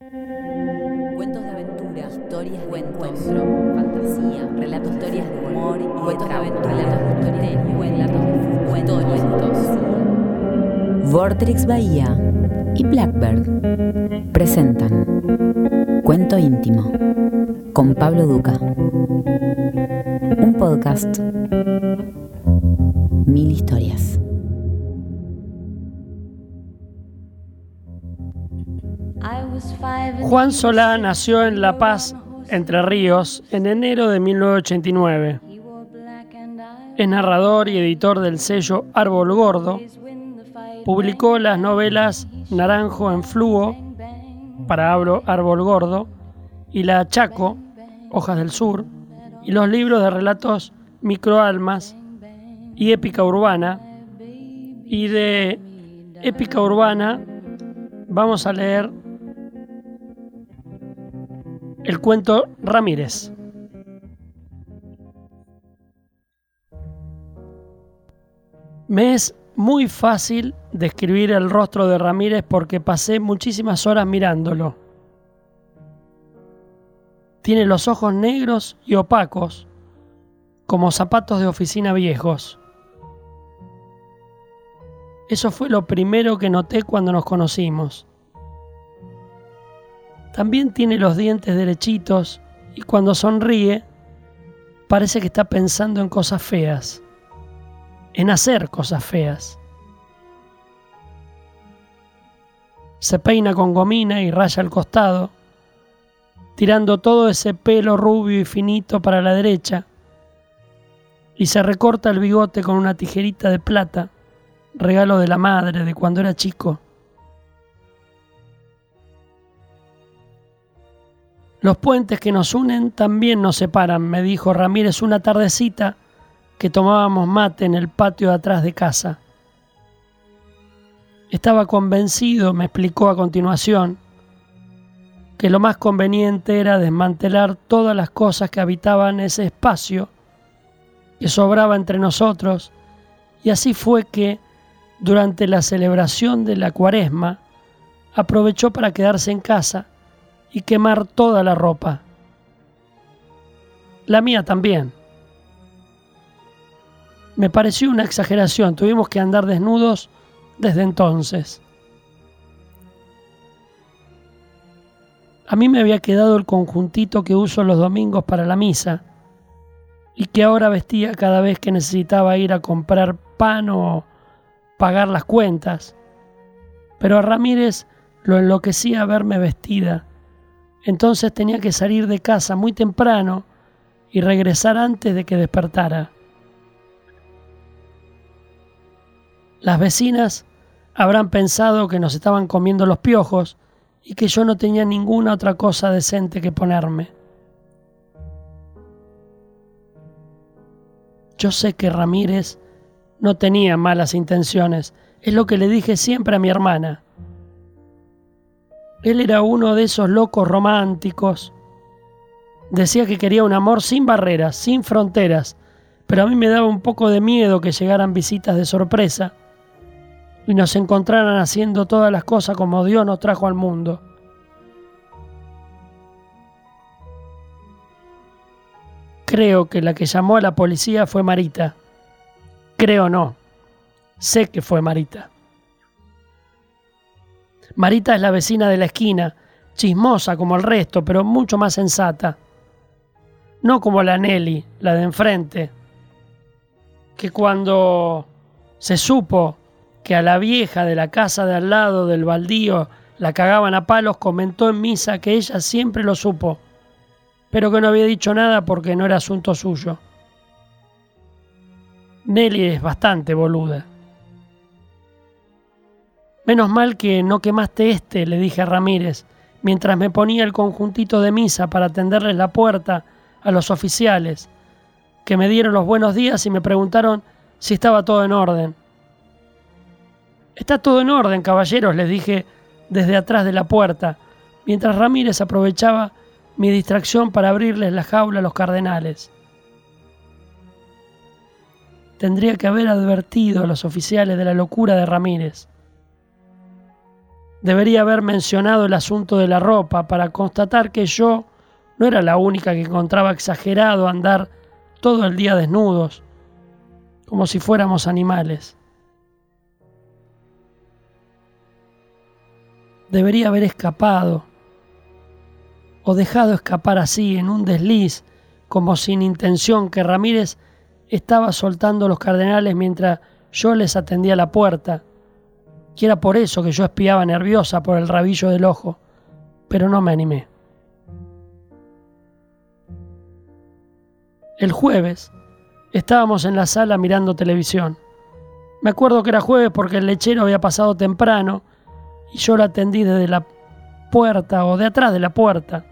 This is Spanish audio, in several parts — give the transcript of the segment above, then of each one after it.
Cuentos de aventura, historias, cuentos, fantasía, relatos, historias de humor y cuentos de aventura, relatos de misterio, relatos de fútbol, cuentos. Vortrix Bahía y Blackbird presentan Cuento íntimo con Pablo Duca. Un podcast. Mil historias. Juan Solá nació en La Paz, Entre Ríos, en enero de 1989. Es narrador y editor del sello Árbol Gordo. Publicó las novelas Naranjo en Fluo, para Árbol Gordo, y La Chaco, Hojas del Sur, y los libros de relatos Microalmas y Épica Urbana. Y de Épica Urbana vamos a leer el cuento Ramírez. Me es muy fácil describir el rostro de Ramírez porque pasé muchísimas horas mirándolo. Tiene los ojos negros y opacos, como zapatos de oficina viejos. Eso fue lo primero que noté cuando nos conocimos. También tiene los dientes derechitos y cuando sonríe parece que está pensando en cosas feas, en hacer cosas feas. Se peina con gomina y raya al costado, tirando todo ese pelo rubio y finito para la derecha, y se recorta el bigote con una tijerita de plata, regalo de la madre de cuando era chico. Los puentes que nos unen también nos separan, me dijo Ramírez una tardecita que tomábamos mate en el patio de atrás de casa. Estaba convencido, me explicó a continuación, que lo más conveniente era desmantelar todas las cosas que habitaban ese espacio que sobraba entre nosotros, y así fue que, durante la celebración de la cuaresma, aprovechó para quedarse en casa y quemar toda la ropa. La mía también. Me pareció una exageración, tuvimos que andar desnudos desde entonces. A mí me había quedado el conjuntito que uso los domingos para la misa y que ahora vestía cada vez que necesitaba ir a comprar pan o pagar las cuentas. Pero a Ramírez lo enloquecía verme vestida entonces tenía que salir de casa muy temprano y regresar antes de que despertara. Las vecinas habrán pensado que nos estaban comiendo los piojos y que yo no tenía ninguna otra cosa decente que ponerme. Yo sé que Ramírez no tenía malas intenciones, es lo que le dije siempre a mi hermana. Él era uno de esos locos románticos. Decía que quería un amor sin barreras, sin fronteras, pero a mí me daba un poco de miedo que llegaran visitas de sorpresa y nos encontraran haciendo todas las cosas como Dios nos trajo al mundo. Creo que la que llamó a la policía fue Marita. Creo no. Sé que fue Marita. Marita es la vecina de la esquina, chismosa como el resto, pero mucho más sensata. No como la Nelly, la de enfrente, que cuando se supo que a la vieja de la casa de al lado del baldío la cagaban a palos, comentó en misa que ella siempre lo supo, pero que no había dicho nada porque no era asunto suyo. Nelly es bastante boluda. Menos mal que no quemaste este, le dije a Ramírez, mientras me ponía el conjuntito de misa para tenderles la puerta a los oficiales, que me dieron los buenos días y me preguntaron si estaba todo en orden. Está todo en orden, caballeros, les dije desde atrás de la puerta, mientras Ramírez aprovechaba mi distracción para abrirles la jaula a los cardenales. Tendría que haber advertido a los oficiales de la locura de Ramírez. Debería haber mencionado el asunto de la ropa para constatar que yo no era la única que encontraba exagerado andar todo el día desnudos, como si fuéramos animales. Debería haber escapado o dejado escapar así en un desliz, como sin intención, que Ramírez estaba soltando los cardenales mientras yo les atendía la puerta y era por eso que yo espiaba nerviosa por el rabillo del ojo, pero no me animé. El jueves estábamos en la sala mirando televisión. Me acuerdo que era jueves porque el lechero había pasado temprano y yo lo atendí desde la puerta o de atrás de la puerta,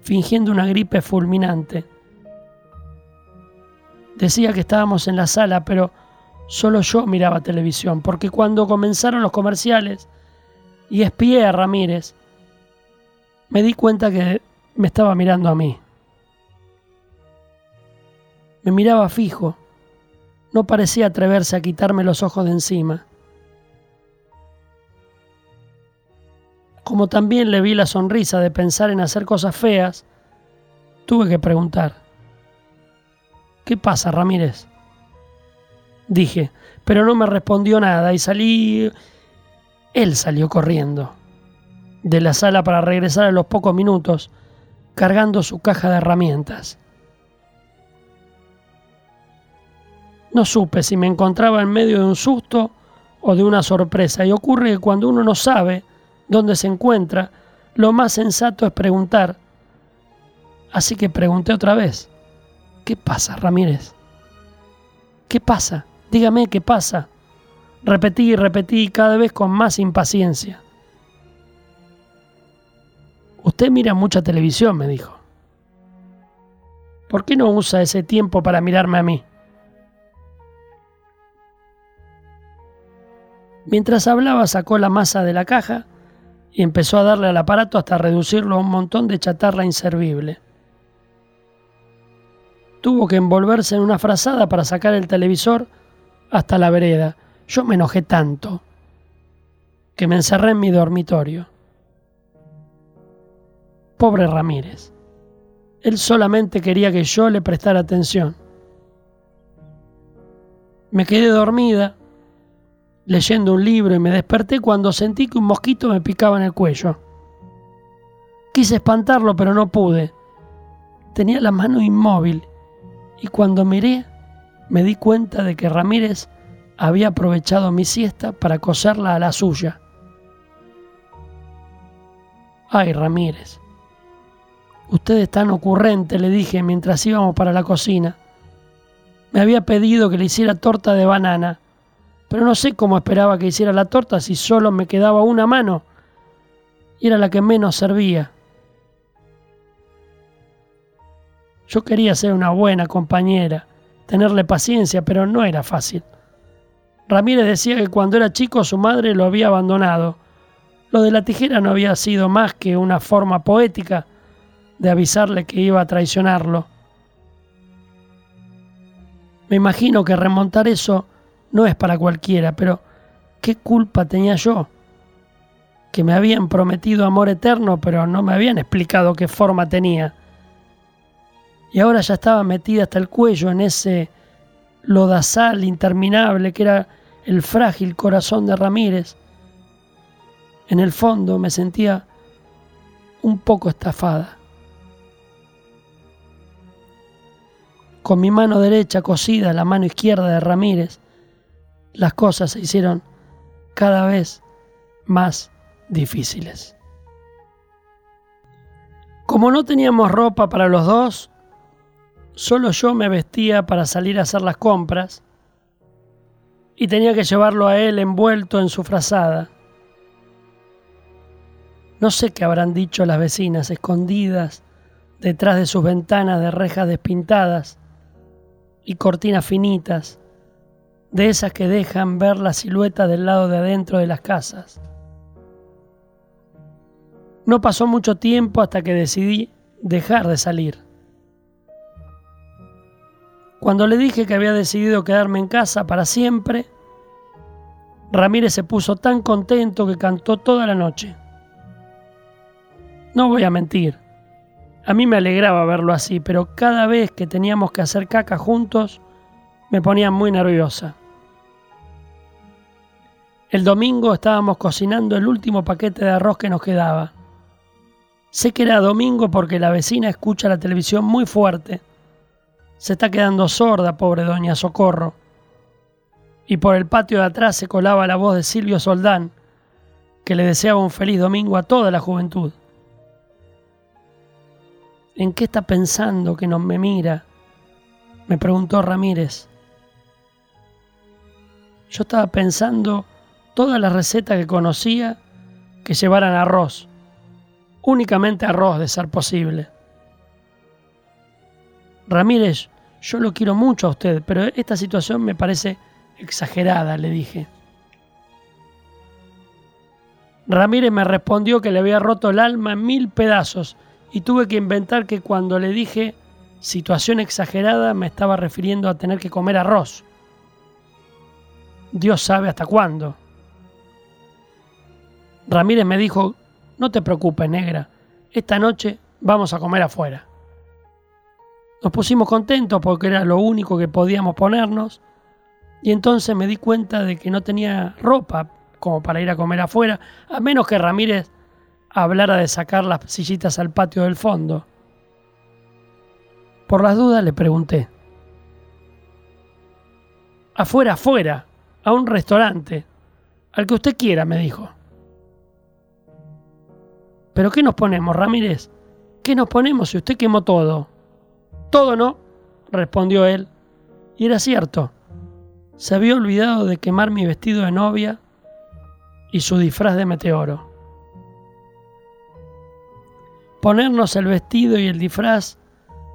fingiendo una gripe fulminante. Decía que estábamos en la sala, pero Solo yo miraba televisión, porque cuando comenzaron los comerciales y espié a Ramírez, me di cuenta que me estaba mirando a mí. Me miraba fijo, no parecía atreverse a quitarme los ojos de encima. Como también le vi la sonrisa de pensar en hacer cosas feas, tuve que preguntar, ¿qué pasa, Ramírez? Dije, pero no me respondió nada y salí... Él salió corriendo de la sala para regresar a los pocos minutos, cargando su caja de herramientas. No supe si me encontraba en medio de un susto o de una sorpresa, y ocurre que cuando uno no sabe dónde se encuentra, lo más sensato es preguntar. Así que pregunté otra vez, ¿qué pasa, Ramírez? ¿Qué pasa? Dígame qué pasa. Repetí y repetí cada vez con más impaciencia. Usted mira mucha televisión, me dijo. ¿Por qué no usa ese tiempo para mirarme a mí? Mientras hablaba sacó la masa de la caja y empezó a darle al aparato hasta reducirlo a un montón de chatarra inservible. Tuvo que envolverse en una frazada para sacar el televisor hasta la vereda. Yo me enojé tanto que me encerré en mi dormitorio. Pobre Ramírez. Él solamente quería que yo le prestara atención. Me quedé dormida leyendo un libro y me desperté cuando sentí que un mosquito me picaba en el cuello. Quise espantarlo, pero no pude. Tenía la mano inmóvil y cuando miré me di cuenta de que Ramírez había aprovechado mi siesta para coserla a la suya. Ay, Ramírez, usted es tan ocurrente, le dije mientras íbamos para la cocina. Me había pedido que le hiciera torta de banana, pero no sé cómo esperaba que hiciera la torta si solo me quedaba una mano y era la que menos servía. Yo quería ser una buena compañera tenerle paciencia, pero no era fácil. Ramírez decía que cuando era chico su madre lo había abandonado. Lo de la tijera no había sido más que una forma poética de avisarle que iba a traicionarlo. Me imagino que remontar eso no es para cualquiera, pero ¿qué culpa tenía yo? Que me habían prometido amor eterno, pero no me habían explicado qué forma tenía y ahora ya estaba metida hasta el cuello en ese lodazal interminable que era el frágil corazón de Ramírez. En el fondo me sentía un poco estafada. Con mi mano derecha cosida la mano izquierda de Ramírez, las cosas se hicieron cada vez más difíciles. Como no teníamos ropa para los dos, Solo yo me vestía para salir a hacer las compras y tenía que llevarlo a él envuelto en su frazada. No sé qué habrán dicho las vecinas escondidas detrás de sus ventanas de rejas despintadas y cortinas finitas, de esas que dejan ver la silueta del lado de adentro de las casas. No pasó mucho tiempo hasta que decidí dejar de salir. Cuando le dije que había decidido quedarme en casa para siempre, Ramírez se puso tan contento que cantó toda la noche. No voy a mentir, a mí me alegraba verlo así, pero cada vez que teníamos que hacer caca juntos, me ponía muy nerviosa. El domingo estábamos cocinando el último paquete de arroz que nos quedaba. Sé que era domingo porque la vecina escucha la televisión muy fuerte. Se está quedando sorda, pobre doña Socorro. Y por el patio de atrás se colaba la voz de Silvio Soldán, que le deseaba un feliz domingo a toda la juventud. ¿En qué está pensando que no me mira? Me preguntó Ramírez. Yo estaba pensando todas las recetas que conocía que llevaran arroz, únicamente arroz de ser posible. Ramírez, yo lo quiero mucho a usted, pero esta situación me parece exagerada, le dije. Ramírez me respondió que le había roto el alma en mil pedazos y tuve que inventar que cuando le dije situación exagerada me estaba refiriendo a tener que comer arroz. Dios sabe hasta cuándo. Ramírez me dijo, no te preocupes, negra, esta noche vamos a comer afuera. Nos pusimos contentos porque era lo único que podíamos ponernos y entonces me di cuenta de que no tenía ropa como para ir a comer afuera, a menos que Ramírez hablara de sacar las sillitas al patio del fondo. Por las dudas le pregunté. Afuera, afuera, a un restaurante, al que usted quiera, me dijo. ¿Pero qué nos ponemos, Ramírez? ¿Qué nos ponemos si usted quemó todo? Todo no, respondió él. Y era cierto. Se había olvidado de quemar mi vestido de novia y su disfraz de meteoro. Ponernos el vestido y el disfraz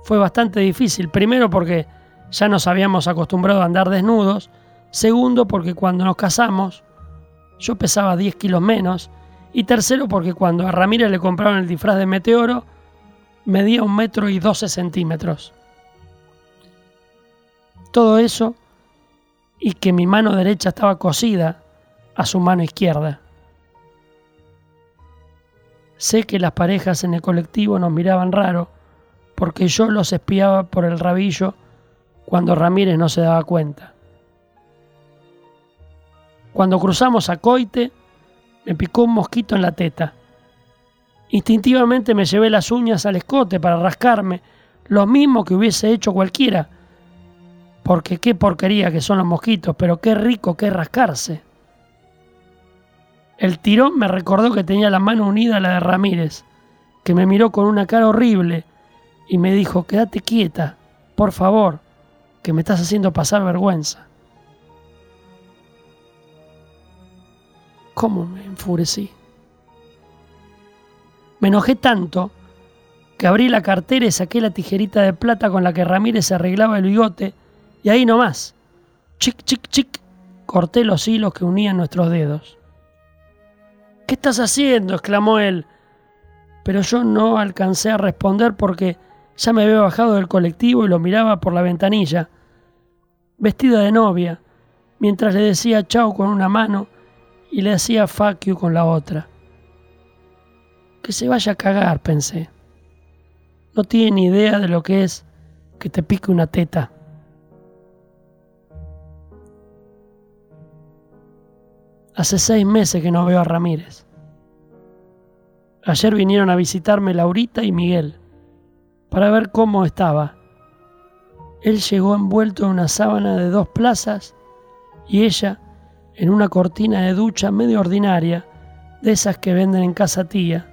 fue bastante difícil. Primero porque ya nos habíamos acostumbrado a andar desnudos. Segundo porque cuando nos casamos yo pesaba 10 kilos menos. Y tercero porque cuando a Ramírez le compraron el disfraz de meteoro medía un metro y 12 centímetros. Todo eso y que mi mano derecha estaba cosida a su mano izquierda. Sé que las parejas en el colectivo nos miraban raro porque yo los espiaba por el rabillo cuando Ramírez no se daba cuenta. Cuando cruzamos a Coite, me picó un mosquito en la teta. Instintivamente me llevé las uñas al escote para rascarme, lo mismo que hubiese hecho cualquiera, porque qué porquería que son los mosquitos, pero qué rico que rascarse. El tirón me recordó que tenía la mano unida a la de Ramírez, que me miró con una cara horrible y me dijo, quédate quieta, por favor, que me estás haciendo pasar vergüenza. ¿Cómo me enfurecí? Me enojé tanto que abrí la cartera y saqué la tijerita de plata con la que Ramírez arreglaba el bigote y ahí nomás, chic, chic, chic, corté los hilos que unían nuestros dedos. ¿Qué estás haciendo? exclamó él. Pero yo no alcancé a responder porque ya me había bajado del colectivo y lo miraba por la ventanilla, vestida de novia, mientras le decía chao con una mano y le hacía fuck con la otra. Que se vaya a cagar, pensé. No tiene ni idea de lo que es que te pique una teta. Hace seis meses que no veo a Ramírez. Ayer vinieron a visitarme Laurita y Miguel para ver cómo estaba. Él llegó envuelto en una sábana de dos plazas y ella en una cortina de ducha medio ordinaria, de esas que venden en casa tía.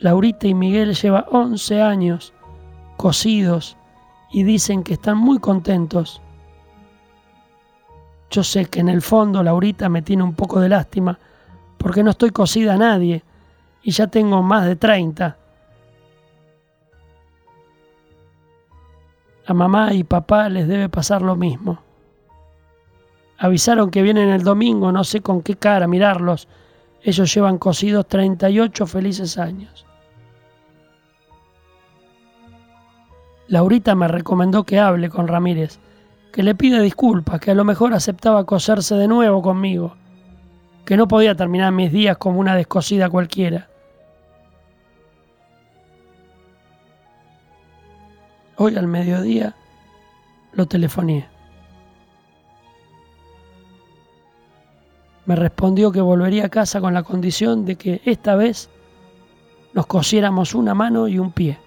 Laurita y Miguel llevan 11 años cosidos y dicen que están muy contentos yo sé que en el fondo Laurita me tiene un poco de lástima porque no estoy cosida a nadie y ya tengo más de 30. A mamá y papá les debe pasar lo mismo. Avisaron que vienen el domingo, no sé con qué cara mirarlos. Ellos llevan cosidos 38 felices años. Laurita me recomendó que hable con Ramírez que le pide disculpas, que a lo mejor aceptaba coserse de nuevo conmigo, que no podía terminar mis días como una descosida cualquiera. Hoy al mediodía lo telefoné. Me respondió que volvería a casa con la condición de que esta vez nos cosiéramos una mano y un pie.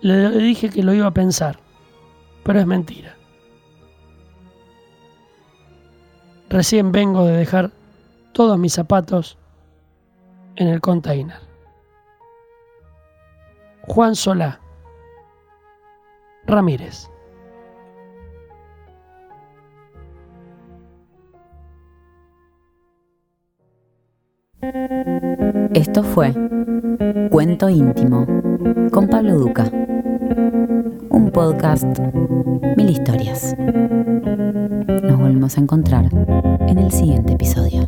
Le dije que lo iba a pensar, pero es mentira. Recién vengo de dejar todos mis zapatos en el container. Juan Solá Ramírez. Esto fue Cuento íntimo con Pablo Duca. Un podcast, mil historias. Nos volvemos a encontrar en el siguiente episodio.